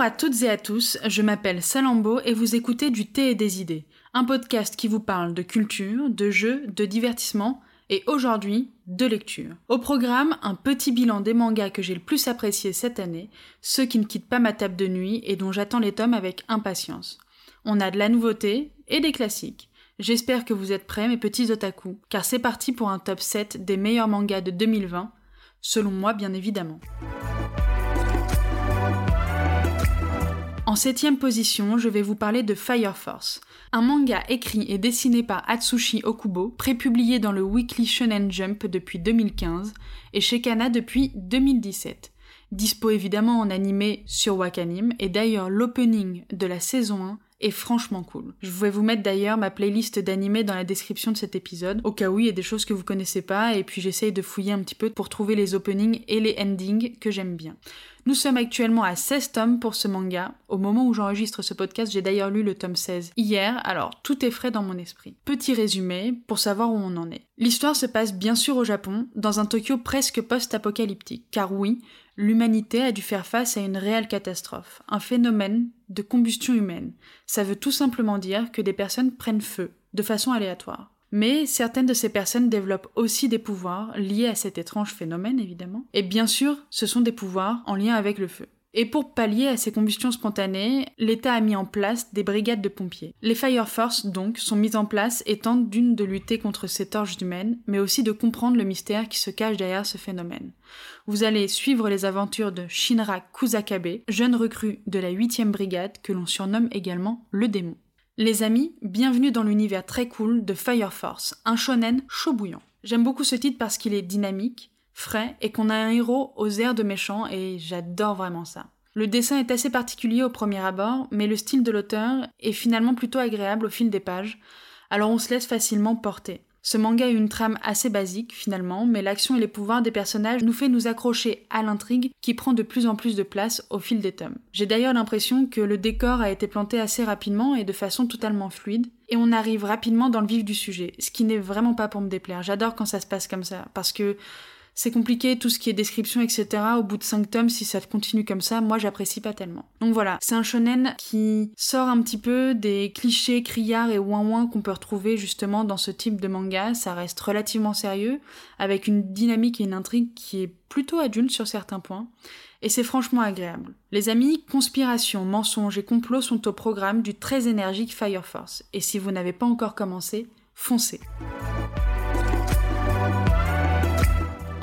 Bonjour à toutes et à tous, je m'appelle Salambo et vous écoutez du thé et des idées, un podcast qui vous parle de culture, de jeux, de divertissement et aujourd'hui de lecture. Au programme, un petit bilan des mangas que j'ai le plus apprécié cette année, ceux qui ne quittent pas ma table de nuit et dont j'attends les tomes avec impatience. On a de la nouveauté et des classiques. J'espère que vous êtes prêts mes petits otaku, car c'est parti pour un top 7 des meilleurs mangas de 2020, selon moi bien évidemment. En septième position, je vais vous parler de Fire Force, un manga écrit et dessiné par Atsushi Okubo, prépublié dans le Weekly Shonen Jump depuis 2015 et chez Kana depuis 2017. Dispo évidemment en animé sur Wakanim et d'ailleurs l'opening de la saison 1 est franchement cool. Je vais vous mettre d'ailleurs ma playlist d'animés dans la description de cet épisode, au cas où il y a des choses que vous connaissez pas, et puis j'essaye de fouiller un petit peu pour trouver les openings et les endings que j'aime bien. Nous sommes actuellement à 16 tomes pour ce manga. Au moment où j'enregistre ce podcast, j'ai d'ailleurs lu le tome 16 hier, alors tout est frais dans mon esprit. Petit résumé pour savoir où on en est. L'histoire se passe bien sûr au Japon, dans un Tokyo presque post-apocalyptique, car oui, l'humanité a dû faire face à une réelle catastrophe, un phénomène de combustion humaine. Ça veut tout simplement dire que des personnes prennent feu, de façon aléatoire. Mais certaines de ces personnes développent aussi des pouvoirs liés à cet étrange phénomène, évidemment. Et bien sûr, ce sont des pouvoirs en lien avec le feu. Et pour pallier à ces combustions spontanées, l'État a mis en place des brigades de pompiers. Les Fire Force, donc, sont mises en place et tentent d'une de lutter contre ces torches humaines, mais aussi de comprendre le mystère qui se cache derrière ce phénomène. Vous allez suivre les aventures de Shinra Kusakabe, jeune recrue de la 8e brigade que l'on surnomme également le démon. Les amis, bienvenue dans l'univers très cool de Fire Force, un shonen chaud bouillant. J'aime beaucoup ce titre parce qu'il est dynamique, frais et qu'on a un héros aux airs de méchant et j'adore vraiment ça. Le dessin est assez particulier au premier abord, mais le style de l'auteur est finalement plutôt agréable au fil des pages, alors on se laisse facilement porter. Ce manga a une trame assez basique finalement, mais l'action et les pouvoirs des personnages nous fait nous accrocher à l'intrigue qui prend de plus en plus de place au fil des tomes. J'ai d'ailleurs l'impression que le décor a été planté assez rapidement et de façon totalement fluide, et on arrive rapidement dans le vif du sujet, ce qui n'est vraiment pas pour me déplaire. J'adore quand ça se passe comme ça, parce que c'est compliqué, tout ce qui est description, etc. Au bout de 5 tomes, si ça continue comme ça, moi j'apprécie pas tellement. Donc voilà, c'est un shonen qui sort un petit peu des clichés criards et ouin qu'on peut retrouver justement dans ce type de manga. Ça reste relativement sérieux, avec une dynamique et une intrigue qui est plutôt adulte sur certains points. Et c'est franchement agréable. Les amis, conspiration, mensonges et complots sont au programme du très énergique Fire Force. Et si vous n'avez pas encore commencé, foncez.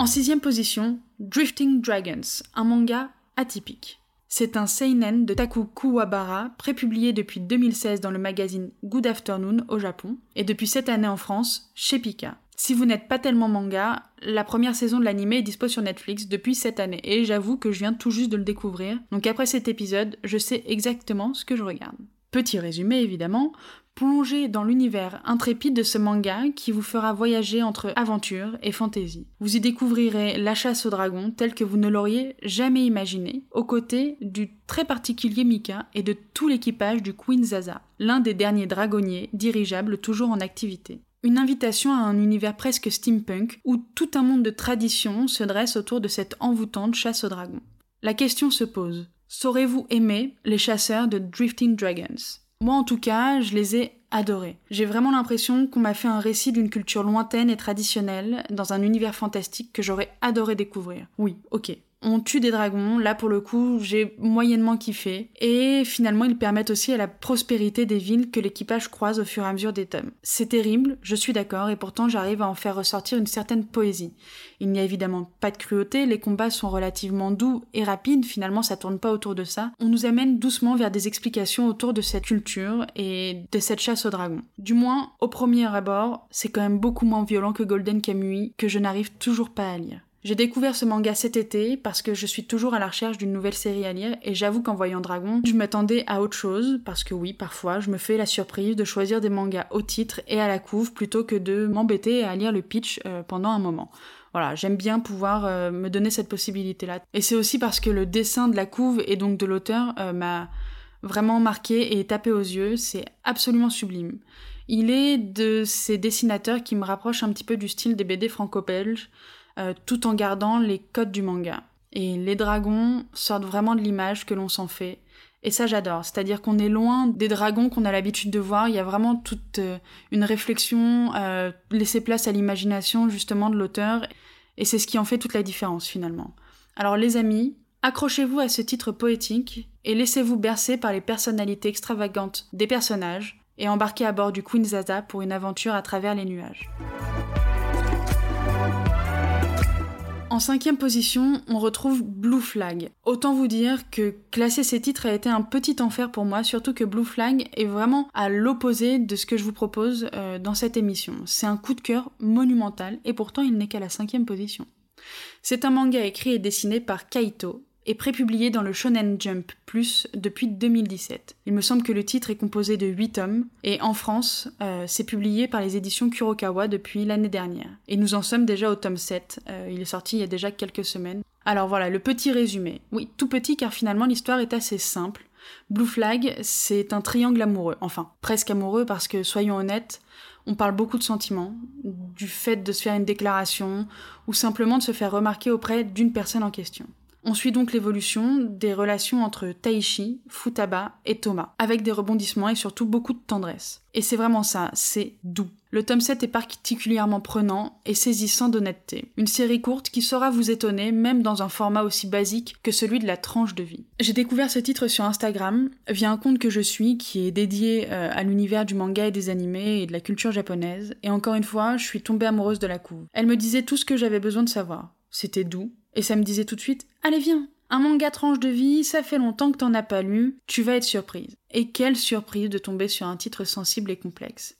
Sixième position, Drifting Dragons, un manga atypique. C'est un seinen de Taku Kuwabara, prépublié depuis 2016 dans le magazine Good Afternoon au Japon, et depuis cette année en France, chez Pika. Si vous n'êtes pas tellement manga, la première saison de l'anime est dispo sur Netflix depuis cette année, et j'avoue que je viens tout juste de le découvrir, donc après cet épisode, je sais exactement ce que je regarde. Petit résumé évidemment, plongez dans l'univers intrépide de ce manga qui vous fera voyager entre aventure et fantaisie. Vous y découvrirez la chasse aux dragons telle que vous ne l'auriez jamais imaginé, aux côtés du très particulier Mika et de tout l'équipage du Queen Zaza, l'un des derniers dragonniers dirigeables toujours en activité. Une invitation à un univers presque steampunk où tout un monde de traditions se dresse autour de cette envoûtante chasse aux dragons. La question se pose. Saurez-vous aimer les chasseurs de Drifting Dragons? Moi en tout cas, je les ai adorés. J'ai vraiment l'impression qu'on m'a fait un récit d'une culture lointaine et traditionnelle dans un univers fantastique que j'aurais adoré découvrir. Oui, ok, on tue des dragons, là pour le coup j'ai moyennement kiffé, et finalement ils permettent aussi à la prospérité des villes que l'équipage croise au fur et à mesure des tomes. C'est terrible, je suis d'accord, et pourtant j'arrive à en faire ressortir une certaine poésie. Il n'y a évidemment pas de cruauté, les combats sont relativement doux et rapides, finalement ça tourne pas autour de ça. On nous amène doucement vers des explications autour de cette culture et de cette chasse aux dragons. Du moins, au premier abord, c'est quand même beaucoup moins violent que Golden Kamuy, que je n'arrive toujours pas à lire. J'ai découvert ce manga cet été parce que je suis toujours à la recherche d'une nouvelle série à lire et j'avoue qu'en voyant Dragon, je m'attendais à autre chose parce que oui, parfois, je me fais la surprise de choisir des mangas au titre et à la couve plutôt que de m'embêter à lire le pitch euh, pendant un moment. Voilà, j'aime bien pouvoir euh, me donner cette possibilité-là. Et c'est aussi parce que le dessin de la couve et donc de l'auteur euh, m'a vraiment marqué et tapé aux yeux, c'est absolument sublime. Il est de ces dessinateurs qui me rapprochent un petit peu du style des BD franco-belges, euh, tout en gardant les codes du manga. Et les dragons sortent vraiment de l'image que l'on s'en fait, Et ça, j'adore. C'est-à-dire qu'on est loin des dragons qu'on a l'habitude de voir. Il y a vraiment toute euh, une réflexion, euh, laisser place à l'imagination, justement, de l'auteur. Et c'est ce qui en fait toute la différence, finalement. Alors, les amis, accrochez-vous à ce titre poétique et laissez-vous bercer par les personnalités extravagantes des personnages et embarquez à bord du Queen Zaza pour une aventure à travers les nuages. En cinquième position, on retrouve Blue Flag. Autant vous dire que classer ces titres a été un petit enfer pour moi, surtout que Blue Flag est vraiment à l'opposé de ce que je vous propose euh, dans cette émission. C'est un coup de cœur monumental et pourtant il n'est qu'à la cinquième position. C'est un manga écrit et dessiné par Kaito, est prépublié dans le Shonen Jump Plus depuis 2017. Il me semble que le titre est composé de 8 tomes, et en France, euh, c'est publié par les éditions Kurokawa depuis l'année dernière. Et nous en sommes déjà au tome 7, euh, il est sorti il y a déjà quelques semaines. Alors voilà, le petit résumé. Oui, tout petit car finalement l'histoire est assez simple. Blue Flag, c'est un triangle amoureux, enfin presque amoureux parce que soyons honnêtes, on parle beaucoup de sentiments, du fait de se faire une déclaration ou simplement de se faire remarquer auprès d'une personne en question. On suit donc l'évolution des relations entre Taishi, Futaba et Thomas, avec des rebondissements et surtout beaucoup de tendresse. Et c'est vraiment ça, c'est doux. Le tome 7 est particulièrement prenant et saisissant d'honnêteté. Une série courte qui saura vous étonner même dans un format aussi basique que celui de la tranche de vie. J'ai découvert ce titre sur Instagram via un compte que je suis qui est dédié euh, à l'univers du manga et des animés et de la culture japonaise et encore une fois, je suis tombée amoureuse de la couve. Elle me disait tout ce que j'avais besoin de savoir. C'était doux, et ça me disait tout de suite Allez, viens Un manga tranche de vie, ça fait longtemps que t'en as pas lu, tu vas être surprise. Et quelle surprise de tomber sur un titre sensible et complexe.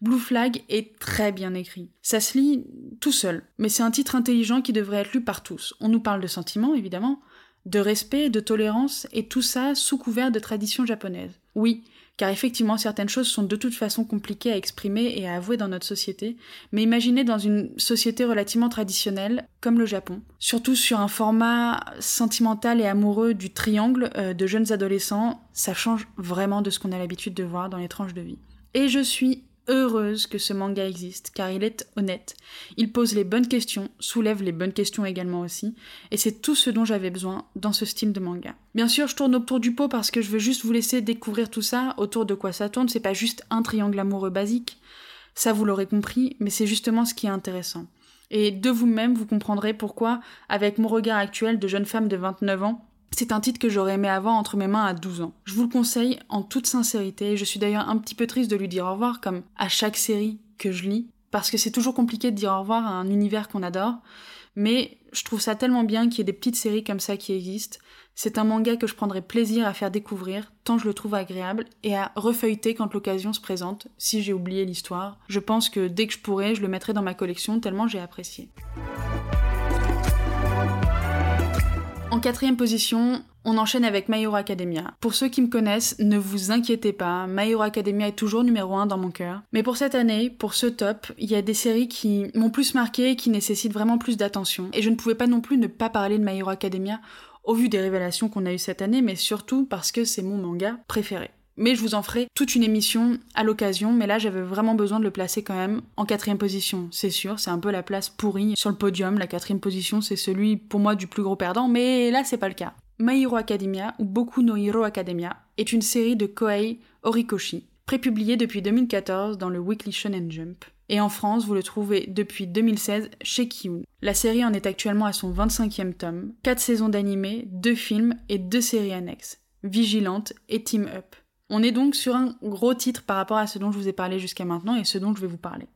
Blue Flag est très bien écrit. Ça se lit tout seul, mais c'est un titre intelligent qui devrait être lu par tous. On nous parle de sentiments, évidemment, de respect, de tolérance, et tout ça sous couvert de tradition japonaise. Oui, car effectivement certaines choses sont de toute façon compliquées à exprimer et à avouer dans notre société, mais imaginez dans une société relativement traditionnelle comme le Japon, surtout sur un format sentimental et amoureux du triangle euh, de jeunes adolescents, ça change vraiment de ce qu'on a l'habitude de voir dans les tranches de vie. Et je suis heureuse que ce manga existe, car il est honnête. Il pose les bonnes questions, soulève les bonnes questions également aussi, et c'est tout ce dont j'avais besoin dans ce style de manga. Bien sûr, je tourne autour du pot parce que je veux juste vous laisser découvrir tout ça, autour de quoi ça tourne, c'est pas juste un triangle amoureux basique, ça vous l'aurez compris, mais c'est justement ce qui est intéressant. Et de vous-même, vous comprendrez pourquoi, avec mon regard actuel de jeune femme de 29 ans, c'est un titre que j'aurais aimé avoir entre mes mains à 12 ans. Je vous le conseille en toute sincérité, je suis d'ailleurs un petit peu triste de lui dire au revoir, comme à chaque série que je lis, parce que c'est toujours compliqué de dire au revoir à un univers qu'on adore, mais je trouve ça tellement bien qu'il y ait des petites séries comme ça qui existent. C'est un manga que je prendrai plaisir à faire découvrir, tant je le trouve agréable, et à refeuilleter quand l'occasion se présente, si j'ai oublié l'histoire. Je pense que dès que je pourrai, je le mettrai dans ma collection tellement j'ai apprécié. En quatrième position, on enchaîne avec My Hero Academia. Pour ceux qui me connaissent, ne vous inquiétez pas, My Hero Academia est toujours numéro 1 dans mon cœur. Mais pour cette année, pour ce top, il y a des séries qui m'ont plus marqué et qui nécessitent vraiment plus d'attention. Et je ne pouvais pas non plus ne pas parler de My Hero Academia au vu des révélations qu'on a eues cette année, mais surtout parce que c'est mon manga préféré. Mais je vous en ferai toute une émission à l'occasion, mais là j'avais vraiment besoin de le placer quand même en quatrième position, c'est sûr, c'est un peu la place pourrie sur le podium, la quatrième position c'est celui pour moi du plus gros perdant, mais là c'est pas le cas. My Hero Academia, ou Boku no Hero Academia, est une série de Koei Horikoshi, prépubliée depuis 2014 dans le Weekly Shonen Jump. Et en France, vous le trouvez depuis 2016 chez Kiyun. La série en est actuellement à son 25e tome, 4 saisons d'animé, 2 films et 2 séries annexes, Vigilante et Team Up. On est donc sur un gros titre par rapport à ce dont je vous ai parlé jusqu'à maintenant et ce dont je vais vous parler.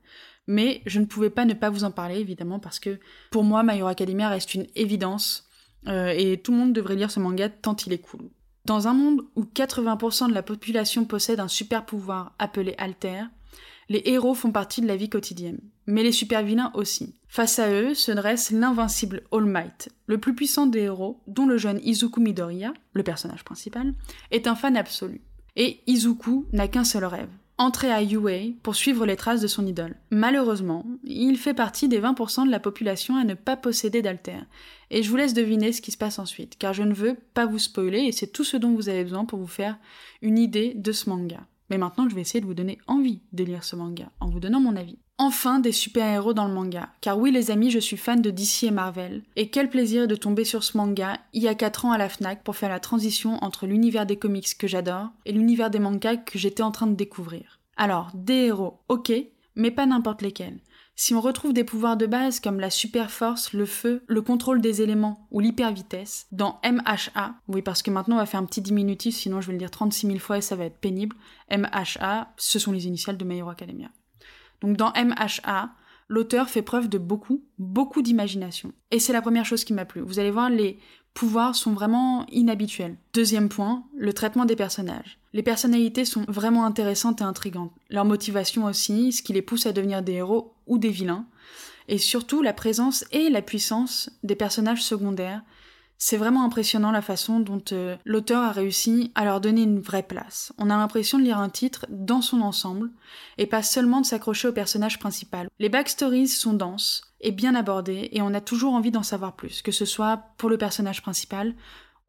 Mais je ne pouvais pas ne pas vous en parler, évidemment, parce que pour moi, My Hero Academia reste une évidence, euh, et tout le monde devrait lire ce manga tant il est cool. Dans un monde où 80% de la population possède un super pouvoir appelé Alter, les héros font partie de la vie quotidienne, mais les super vilains aussi. Face à eux se dresse l'invincible All Might, le plus puissant des héros, dont le jeune Izuku Midoriya, le personnage principal, est un fan absolu et Izuku n'a qu'un seul rêve, entrer à UA pour suivre les traces de son idole. Malheureusement, il fait partie des 20% de la population à ne pas posséder d'alter. Et je vous laisse deviner ce qui se passe ensuite, car je ne veux pas vous spoiler et c'est tout ce dont vous avez besoin pour vous faire une idée de ce manga. Mais maintenant, je vais essayer de vous donner envie de lire ce manga, en vous donnant mon avis. Enfin des super-héros dans le manga. Car oui les amis, je suis fan de DC et Marvel. Et quel plaisir de tomber sur ce manga il y a 4 ans à la FNAC pour faire la transition entre l'univers des comics que j'adore et l'univers des mangas que j'étais en train de découvrir. Alors, des héros, ok, mais pas n'importe lesquels. Si on retrouve des pouvoirs de base comme la super force, le feu, le contrôle des éléments ou l'hypervitesse dans MHA, oui parce que maintenant on va faire un petit diminutif, sinon je vais le dire 36 000 fois et ça va être pénible, MHA, ce sont les initiales de My Hero Academia. Donc dans MHA, l'auteur fait preuve de beaucoup, beaucoup d'imagination. Et c'est la première chose qui m'a plu. Vous allez voir, les pouvoirs sont vraiment inhabituels. Deuxième point, le traitement des personnages. Les personnalités sont vraiment intéressantes et intrigantes. Leur motivation aussi, ce qui les pousse à devenir des héros ou des vilains. Et surtout la présence et la puissance des personnages secondaires c'est vraiment impressionnant la façon dont euh, l'auteur a réussi à leur donner une vraie place. On a l'impression de lire un titre dans son ensemble et pas seulement de s'accrocher au personnage principal. Les backstories sont denses et bien abordées et on a toujours envie d'en savoir plus, que ce soit pour le personnage principal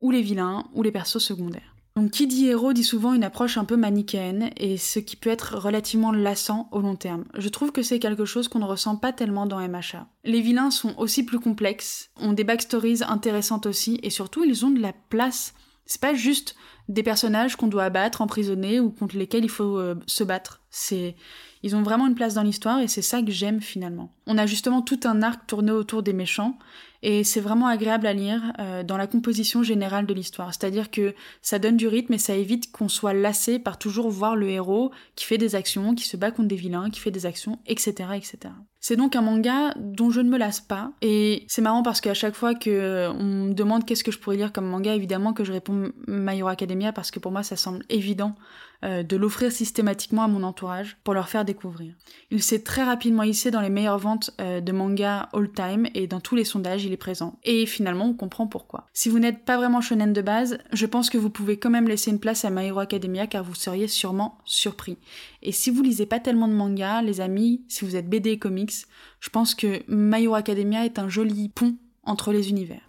ou les vilains ou les persos secondaires. Donc qui dit héros dit souvent une approche un peu manichéenne et ce qui peut être relativement lassant au long terme. Je trouve que c'est quelque chose qu'on ne ressent pas tellement dans MHA. Les vilains sont aussi plus complexes, ont des backstories intéressantes aussi et surtout ils ont de la place. C'est pas juste des personnages qu'on doit abattre, emprisonner ou contre lesquels il faut euh, se battre. C'est ils ont vraiment une place dans l'histoire et c'est ça que j'aime finalement. On a justement tout un arc tourné autour des méchants et c'est vraiment agréable à lire euh, dans la composition générale de l'histoire. C'est-à-dire que ça donne du rythme et ça évite qu'on soit lassé par toujours voir le héros qui fait des actions, qui se bat contre des vilains, qui fait des actions, etc. etc. C'est donc un manga dont je ne me lasse pas et c'est marrant parce qu'à chaque fois que euh, on me demande qu'est-ce que je pourrais lire comme manga, évidemment que je réponds My Academia parce que pour moi ça semble évident euh, de l'offrir systématiquement à mon entourage pour leur faire découvrir. Il s'est très rapidement hissé dans les meilleures ventes de manga all time et dans tous les sondages il est présent. Et finalement, on comprend pourquoi. Si vous n'êtes pas vraiment shonen de base, je pense que vous pouvez quand même laisser une place à My Academia car vous seriez sûrement surpris. Et si vous lisez pas tellement de manga, les amis, si vous êtes BD et comics, je pense que My Hero Academia est un joli pont entre les univers.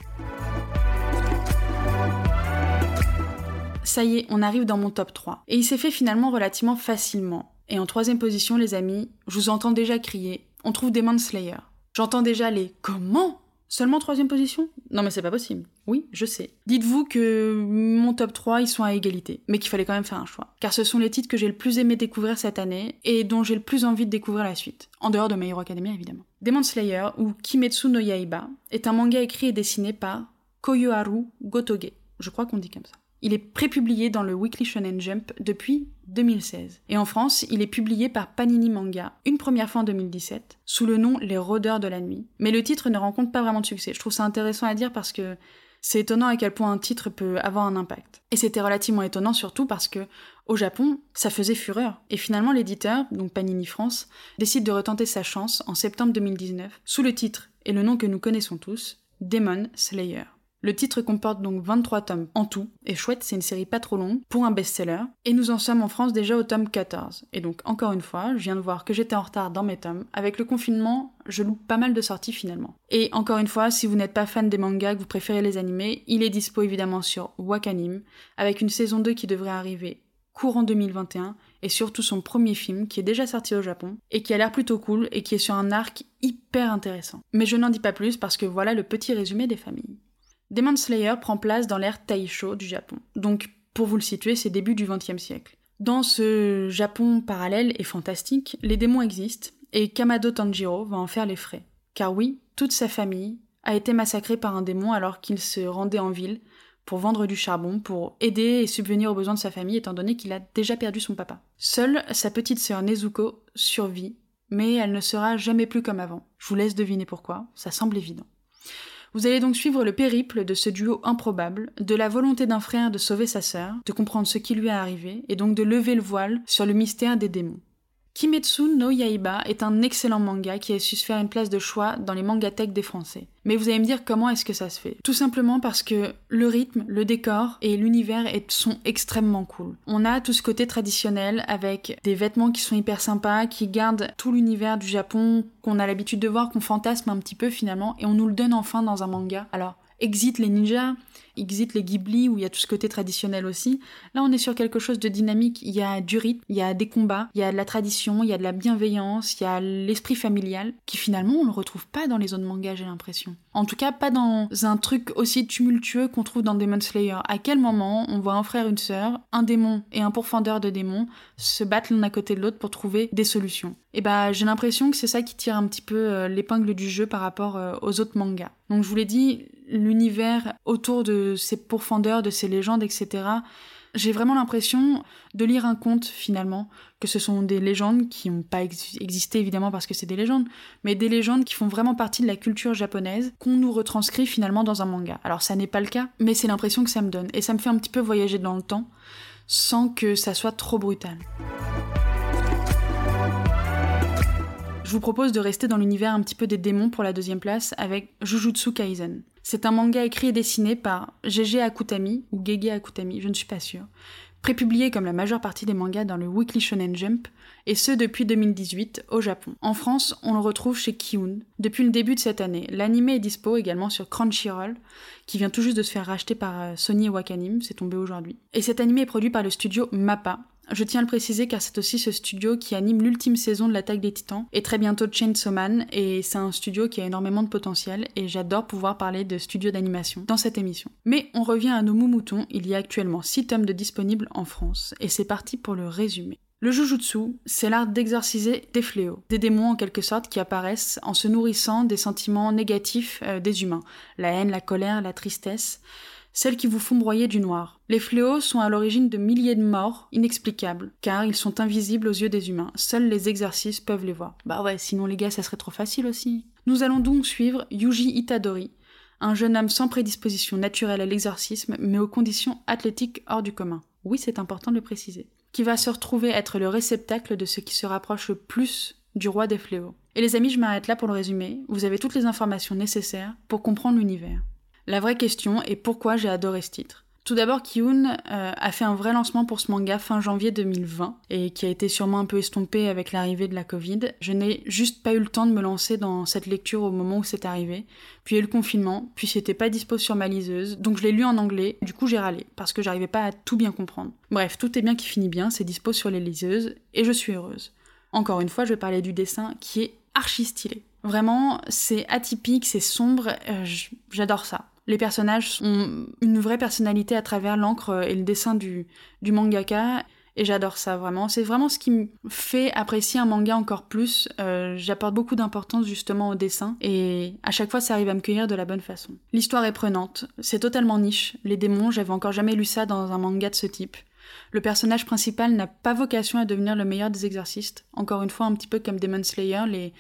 Ça y est, on arrive dans mon top 3. Et il s'est fait finalement relativement facilement. Et en troisième position, les amis, je vous entends déjà crier, on trouve Demon Slayer. J'entends déjà les comment? Seulement troisième position? Non mais c'est pas possible. Oui, je sais. Dites-vous que mon top 3, ils sont à égalité, mais qu'il fallait quand même faire un choix. Car ce sont les titres que j'ai le plus aimé découvrir cette année, et dont j'ai le plus envie de découvrir la suite. En dehors de My Hero Academia, évidemment. Demon Slayer, ou Kimetsu no Yaiba, est un manga écrit et dessiné par Koyoharu Gotoge. Je crois qu'on dit comme ça. Il est prépublié dans le Weekly Shonen Jump depuis 2016. Et en France, il est publié par Panini Manga, une première fois en 2017, sous le nom Les Rôdeurs de la Nuit. Mais le titre ne rencontre pas vraiment de succès. Je trouve ça intéressant à dire parce que c'est étonnant à quel point un titre peut avoir un impact. Et c'était relativement étonnant surtout parce que au Japon, ça faisait fureur. Et finalement, l'éditeur, donc Panini France, décide de retenter sa chance en septembre 2019 sous le titre et le nom que nous connaissons tous, Demon Slayer. Le titre comporte donc 23 tomes en tout, et chouette, c'est une série pas trop longue pour un best-seller, et nous en sommes en France déjà au tome 14. Et donc, encore une fois, je viens de voir que j'étais en retard dans mes tomes. Avec le confinement, je loupe pas mal de sorties finalement. Et encore une fois, si vous n'êtes pas fan des mangas, que vous préférez les animés, il est dispo évidemment sur Wakanim, avec une saison 2 qui devrait arriver courant 2021, et surtout son premier film qui est déjà sorti au Japon, et qui a l'air plutôt cool, et qui est sur un arc hyper intéressant. Mais je n'en dis pas plus parce que voilà le petit résumé des familles. Demon Slayer prend place dans l'ère Taisho du Japon. Donc, pour vous le situer, c'est début du XXe siècle. Dans ce Japon parallèle et fantastique, les démons existent, et Kamado Tanjiro va en faire les frais. Car oui, toute sa famille a été massacrée par un démon alors qu'il se rendait en ville pour vendre du charbon, pour aider et subvenir aux besoins de sa famille étant donné qu'il a déjà perdu son papa. Seule sa petite sœur Nezuko survit, mais elle ne sera jamais plus comme avant. Je vous laisse deviner pourquoi, ça semble évident. Vous allez donc suivre le périple de ce duo improbable, de la volonté d'un frère de sauver sa sœur, de comprendre ce qui lui est arrivé, et donc de lever le voile sur le mystère des démons. Kimetsu no Yaiba est un excellent manga qui a su se faire une place de choix dans les mangathèques des Français. Mais vous allez me dire comment est-ce que ça se fait? Tout simplement parce que le rythme, le décor et l'univers sont extrêmement cool. On a tout ce côté traditionnel avec des vêtements qui sont hyper sympas, qui gardent tout l'univers du Japon qu'on a l'habitude de voir, qu'on fantasme un petit peu finalement, et on nous le donne enfin dans un manga. Alors, exit les ninjas, exit les Ghibli où il y a tout ce côté traditionnel aussi. Là, on est sur quelque chose de dynamique. Il y a du rythme, il y a des combats, il y a de la tradition, il y a de la bienveillance, il y a l'esprit familial qui finalement on le retrouve pas dans les autres mangas, j'ai l'impression. En tout cas, pas dans un truc aussi tumultueux qu'on trouve dans Demon Slayer. À quel moment on voit un frère, une sœur, un démon et un pourfendeur de démons se battre l'un à côté de l'autre pour trouver des solutions? Et bah, j'ai l'impression que c'est ça qui tire un petit peu euh, l'épingle du jeu par rapport euh, aux autres mangas. Donc je vous l'ai dit, l'univers autour de ces pourfendeurs, de ces légendes, etc. J'ai vraiment l'impression de lire un conte finalement, que ce sont des légendes qui n'ont pas existé évidemment parce que c'est des légendes, mais des légendes qui font vraiment partie de la culture japonaise, qu'on nous retranscrit finalement dans un manga. Alors ça n'est pas le cas, mais c'est l'impression que ça me donne, et ça me fait un petit peu voyager dans le temps, sans que ça soit trop brutal. Je vous propose de rester dans l'univers un petit peu des démons pour la deuxième place avec Jujutsu Kaisen. C'est un manga écrit et dessiné par Gege Akutami ou Gege Akutami, je ne suis pas sûre, prépublié comme la majeure partie des mangas dans le Weekly Shonen Jump, et ce depuis 2018 au Japon. En France, on le retrouve chez Kiun depuis le début de cette année. L'anime est dispo également sur Crunchyroll, qui vient tout juste de se faire racheter par euh, Sony et Wakanim, c'est tombé aujourd'hui. Et cet anime est produit par le studio MAPPA, je tiens à le préciser car c'est aussi ce studio qui anime l'ultime saison de l'attaque des titans et très bientôt Chainsaw Man et c'est un studio qui a énormément de potentiel et j'adore pouvoir parler de studio d'animation dans cette émission. Mais on revient à nos moutons, il y a actuellement 6 tomes de disponibles en France et c'est parti pour le résumé. Le jujutsu, c'est l'art d'exorciser des fléaux, des démons en quelque sorte qui apparaissent en se nourrissant des sentiments négatifs euh, des humains, la haine, la colère, la tristesse celles qui vous font broyer du noir. Les fléaux sont à l'origine de milliers de morts inexplicables, car ils sont invisibles aux yeux des humains. Seuls les exercices peuvent les voir. Bah ouais, sinon les gars, ça serait trop facile aussi. Nous allons donc suivre Yuji Itadori, un jeune homme sans prédisposition naturelle à l'exorcisme, mais aux conditions athlétiques hors du commun. Oui, c'est important de le préciser. Qui va se retrouver être le réceptacle de ce qui se rapproche le plus du roi des fléaux. Et les amis, je m'arrête là pour le résumer. Vous avez toutes les informations nécessaires pour comprendre l'univers. La vraie question est pourquoi j'ai adoré ce titre. Tout d'abord, Kiun euh, a fait un vrai lancement pour ce manga fin janvier 2020 et qui a été sûrement un peu estompé avec l'arrivée de la Covid. Je n'ai juste pas eu le temps de me lancer dans cette lecture au moment où c'est arrivé. Puis il y a eu le confinement, puis c'était pas dispo sur ma liseuse, donc je l'ai lu en anglais. Du coup, j'ai râlé parce que j'arrivais pas à tout bien comprendre. Bref, tout est bien qui finit bien, c'est dispo sur les liseuses et je suis heureuse. Encore une fois, je vais parler du dessin qui est archi stylé. Vraiment, c'est atypique, c'est sombre, euh, j'adore ça. Les personnages ont une vraie personnalité à travers l'encre et le dessin du, du mangaka. Et j'adore ça vraiment. C'est vraiment ce qui me fait apprécier un manga encore plus. Euh, j'apporte beaucoup d'importance justement au dessin et à chaque fois ça arrive à me cueillir de la bonne façon. L'histoire est prenante. C'est totalement niche. Les démons, j'avais encore jamais lu ça dans un manga de ce type. Le personnage principal n'a pas vocation à devenir le meilleur des exorcistes. Encore une fois, un petit peu comme Demon Slayer, les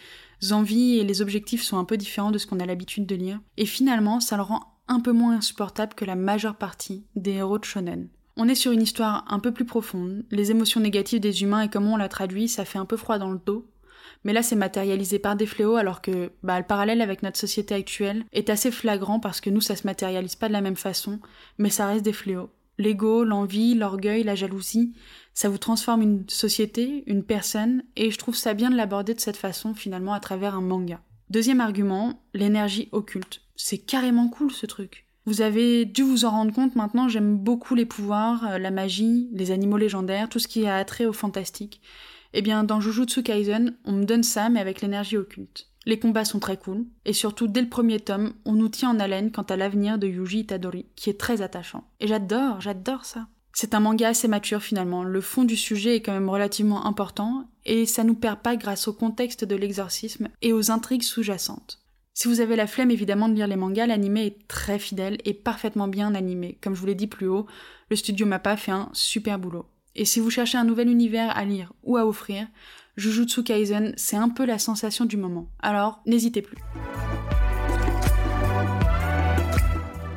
envies et les objectifs sont un peu différents de ce qu'on a l'habitude de lire. Et finalement, ça le rend un peu moins insupportable que la majeure partie des héros de shonen. On est sur une histoire un peu plus profonde, les émotions négatives des humains et comment on la traduit, ça fait un peu froid dans le dos. Mais là, c'est matérialisé par des fléaux, alors que bah, le parallèle avec notre société actuelle est assez flagrant parce que nous, ça se matérialise pas de la même façon, mais ça reste des fléaux. L'ego, l'envie, l'orgueil, la jalousie, ça vous transforme une société, une personne, et je trouve ça bien de l'aborder de cette façon finalement à travers un manga. Deuxième argument, l'énergie occulte. C'est carrément cool ce truc. Vous avez dû vous en rendre compte maintenant, j'aime beaucoup les pouvoirs, euh, la magie, les animaux légendaires, tout ce qui a attrait au fantastique. Eh bien, dans Jujutsu Kaisen, on me donne ça, mais avec l'énergie occulte. Les combats sont très cool, et surtout dès le premier tome, on nous tient en haleine quant à l'avenir de Yuji Itadori, qui est très attachant. Et j'adore, j'adore ça. C'est un manga assez mature finalement, le fond du sujet est quand même relativement important, et ça nous perd pas grâce au contexte de l'exorcisme et aux intrigues sous-jacentes. Si vous avez la flemme évidemment de lire les mangas, l'anime est très fidèle et parfaitement bien animé. Comme je vous l'ai dit plus haut, le studio Mappa fait un super boulot. Et si vous cherchez un nouvel univers à lire ou à offrir, Jujutsu Kaisen, c'est un peu la sensation du moment. Alors, n'hésitez plus.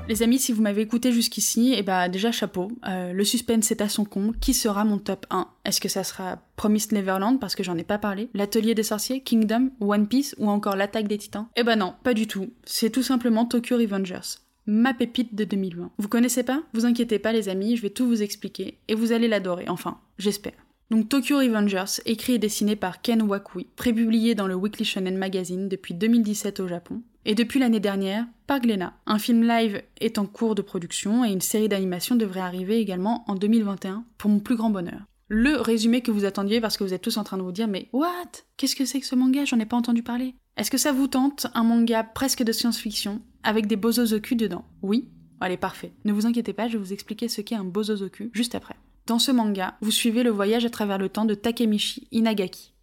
Les amis, si vous m'avez écouté jusqu'ici, eh bah déjà chapeau. Euh, le suspense est à son comble. Qui sera mon top 1 Est-ce que ça sera Promised Neverland parce que j'en ai pas parlé? L'Atelier des sorciers, Kingdom, One Piece ou encore L'Attaque des Titans? Eh bah non, pas du tout. C'est tout simplement Tokyo Revengers. Ma pépite de 2020. Vous connaissez pas? Vous inquiétez pas les amis, je vais tout vous expliquer et vous allez l'adorer, enfin, j'espère. Donc Tokyo Revengers, écrit et dessiné par Ken Wakui, prépublié dans le Weekly Shonen Magazine depuis 2017 au Japon, et depuis l'année dernière par Glénat. Un film live est en cours de production et une série d'animation devrait arriver également en 2021, pour mon plus grand bonheur. Le résumé que vous attendiez parce que vous êtes tous en train de vous dire mais what? Qu'est-ce que c'est que ce manga? J'en ai pas entendu parler. Est-ce que ça vous tente un manga presque de science-fiction avec des bozozoku dedans? Oui? Allez, parfait. Ne vous inquiétez pas, je vais vous expliquer ce qu'est un bozozoku juste après. Dans ce manga, vous suivez le voyage à travers le temps de Takemichi Inagaki.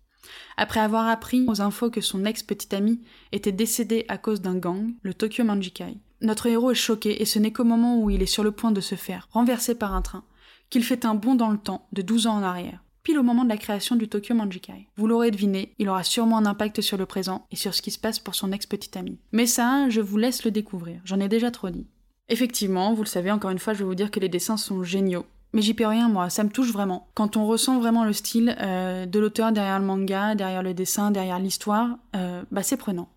Après avoir appris aux infos que son ex-petite amie était décédée à cause d'un gang, le Tokyo Manjikai, notre héros est choqué et ce n'est qu'au moment où il est sur le point de se faire renverser par un train qu'il fait un bond dans le temps de 12 ans en arrière, pile au moment de la création du Tokyo Manjikai. Vous l'aurez deviné, il aura sûrement un impact sur le présent et sur ce qui se passe pour son ex-petite amie. Mais ça, je vous laisse le découvrir, j'en ai déjà trop dit. Effectivement, vous le savez, encore une fois, je vais vous dire que les dessins sont géniaux. Mais j'y peux rien, moi, ça me touche vraiment. Quand on ressent vraiment le style euh, de l'auteur derrière le manga, derrière le dessin, derrière l'histoire, euh, bah c'est prenant.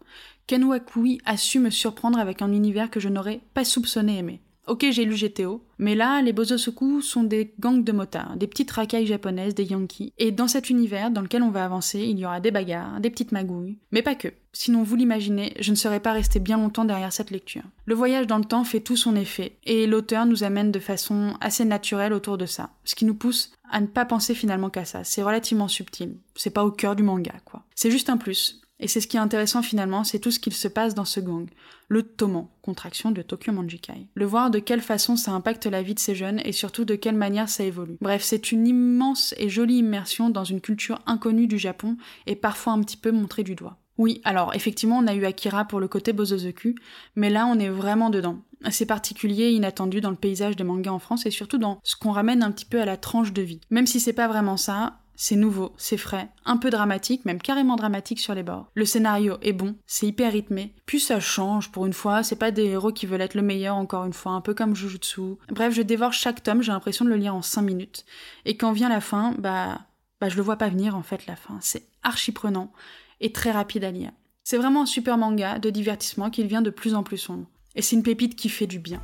Ken Wakui a su me surprendre avec un univers que je n'aurais pas soupçonné aimer. Ok, j'ai lu GTO, mais là, les Bozosoku sont des gangs de motards, des petites racailles japonaises, des Yankees. Et dans cet univers dans lequel on va avancer, il y aura des bagarres, des petites magouilles, mais pas que. Sinon, vous l'imaginez, je ne serais pas resté bien longtemps derrière cette lecture. Le voyage dans le temps fait tout son effet, et l'auteur nous amène de façon assez naturelle autour de ça, ce qui nous pousse à ne pas penser finalement qu'à ça. C'est relativement subtil. C'est pas au cœur du manga, quoi. C'est juste un plus. Et c'est ce qui est intéressant finalement, c'est tout ce qu'il se passe dans ce gang, le Toman, contraction de Tokyo Manjikai. Le voir de quelle façon ça impacte la vie de ces jeunes et surtout de quelle manière ça évolue. Bref, c'est une immense et jolie immersion dans une culture inconnue du Japon et parfois un petit peu montrée du doigt. Oui, alors effectivement, on a eu Akira pour le côté Bozozoku, mais là on est vraiment dedans. C'est particulier, inattendu dans le paysage des mangas en France et surtout dans ce qu'on ramène un petit peu à la tranche de vie. Même si c'est pas vraiment ça, c'est nouveau, c'est frais, un peu dramatique, même carrément dramatique sur les bords. Le scénario est bon, c'est hyper rythmé, puis ça change pour une fois, c'est pas des héros qui veulent être le meilleur encore une fois, un peu comme Jujutsu. Bref, je dévore chaque tome, j'ai l'impression de le lire en 5 minutes. Et quand vient la fin, bah, bah je le vois pas venir en fait la fin, c'est archi prenant et très rapide à lire. C'est vraiment un super manga de divertissement qui vient de plus en plus sombre. Et c'est une pépite qui fait du bien.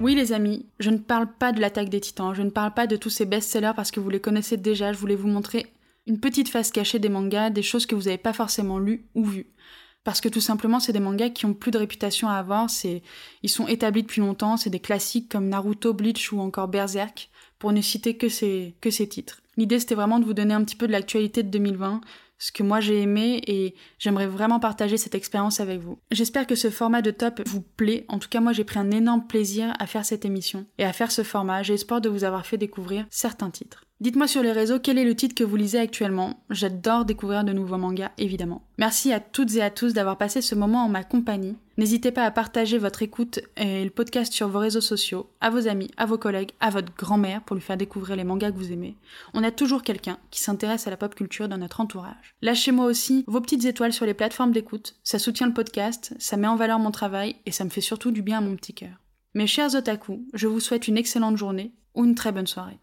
Oui les amis, je ne parle pas de l'attaque des titans, je ne parle pas de tous ces best-sellers parce que vous les connaissez déjà, je voulais vous montrer une petite face cachée des mangas, des choses que vous n'avez pas forcément lues ou vues. Parce que tout simplement, c'est des mangas qui ont plus de réputation à avoir, c'est, ils sont établis depuis longtemps, c'est des classiques comme Naruto, Bleach ou encore Berserk, pour ne citer que ces, que ces titres. L'idée c'était vraiment de vous donner un petit peu de l'actualité de 2020, ce que moi j'ai aimé et j'aimerais vraiment partager cette expérience avec vous. J'espère que ce format de top vous plaît. En tout cas, moi j'ai pris un énorme plaisir à faire cette émission et à faire ce format. J'ai espoir de vous avoir fait découvrir certains titres. Dites-moi sur les réseaux quel est le titre que vous lisez actuellement. J'adore découvrir de nouveaux mangas, évidemment. Merci à toutes et à tous d'avoir passé ce moment en ma compagnie. N'hésitez pas à partager votre écoute et le podcast sur vos réseaux sociaux, à vos amis, à vos collègues, à votre grand-mère pour lui faire découvrir les mangas que vous aimez. On a toujours quelqu'un qui s'intéresse à la pop culture dans notre entourage. Lâchez-moi aussi vos petites étoiles sur les plateformes d'écoute. Ça soutient le podcast, ça met en valeur mon travail et ça me fait surtout du bien à mon petit cœur. Mes chers otaku, je vous souhaite une excellente journée ou une très bonne soirée.